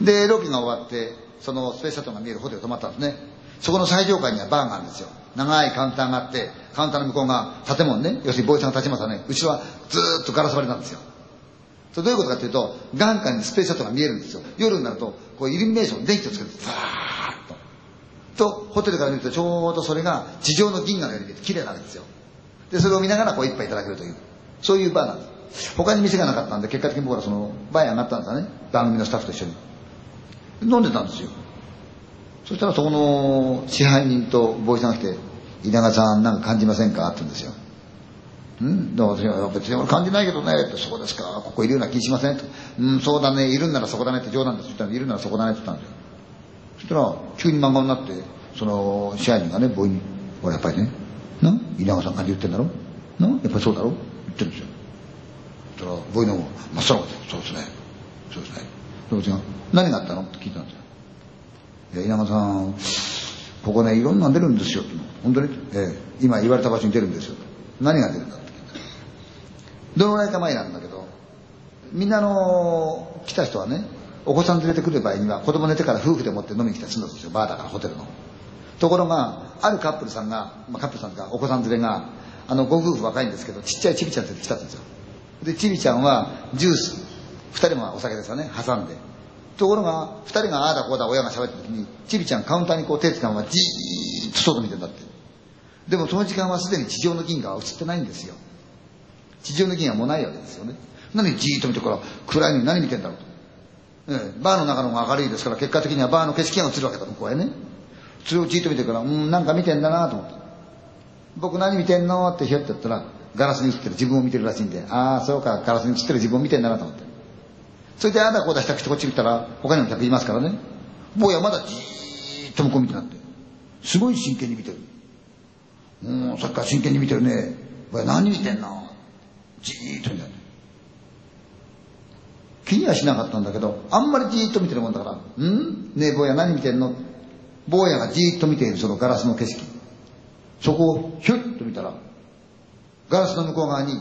で、ロケが終わって、そのスペースシャトルが見えるホテル泊まったんですね。そこの最上階にはバーがあるんですよ。長いカウンターがあって、カウンターの向こうが建物ね、要するにボーイさんが立ちますわね、後ろはずーっとガラス張りなんですよ。それどういうことかというと、眼下にスペースシャトルが見えるんですよ。夜になると、こうイルミネーション、電気をつけて、ザーッと。と、ホテルから見るとちょうどそれが地上の銀河のように見えて綺麗なわけですよ。で、それを見ながらこう一杯いただけるという、そういうバーなんです。他に店がなかったんで、結果的に僕らその、バーに上がったんですよね。番組のスタッフと一緒に。飲んでたんですよ。そしたらそこの支配人とボイさんが来て、稲川さんなんか感じませんか？って言うんですよ。うん？だから私は別に俺感じないけどねって、そうですか、ここいるような気しませんって。うん、そうだね、いるんならそこだねって冗談です言ったら、いるならそこだねって言ったんですよ。そしたら、急に漫画になって、その支配人がね、ボイに、俺やっぱりね、な？稲川さん感じ言ってんだろ？な？やっぱりそうだろ？言ってるんですよ。そしたら、ボイの方が、まっさらで、そうですね。そうですね。で私が、何があったの？って聞いたんですよ。いや、稲川さん、ここね、いろんな出るんですよ。本当に？ええ、今言われた場所に出るんですよ。何が出るんだって聞いた。どのぐらいか前なんだけど、みんなの、来た人はね、お子さん連れてくる場合には、子供寝てから夫婦でもって飲みに来たりするんですよ。バーだから、ホテルの。ところが、あるカップルさんが、まあ、カップルさんとかお子さん連れが、あの、ご夫婦若いんですけど、ちっちゃいチビちゃん連れてきたんですよ。で、チビちゃんはジュース、二人はお酒ですよね、挟んで。ところが、二人がああだこうだ親が喋った時に、チビちゃんカウンターにこう手つかまじーっと外見てんだって。でもその時間はすでに地上の銀河は映ってないんですよ。地上の銀河もないわけですよね。何じーっと見てから、暗いのに何見てんだろうと。ええ、バーの中の方が明るいですから、結果的にはバーの景色が映るわけだ、向こうへね。それをじーっと見てから、うん、なんか見てんだなと思った。僕何見てんのってひょってやったら、ガラスに映ってる自分を見てるらしいんで、ああ、そうか、ガラスに映ってる自分を見てんだなと思って。それであだこうだしたくてこっち見たら、他にも客いますからね。坊やまだじーっと向こう見てなって。すごい真剣に見てる。うん、さっきから真剣に見てるね。坊や何見てんの？じーっと見てる。気にはしなかったんだけど、あんまりじーっと見てるもんだから、ん？ねえ坊や何見てんの？坊やがじーっと見ているそのガラスの景色。そこをひょっと見たら、ガラスの向こう側に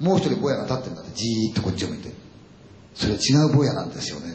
もう一人坊やが立ってるんだって、じーっとこっちを見て。それ違う坊やなんですよね。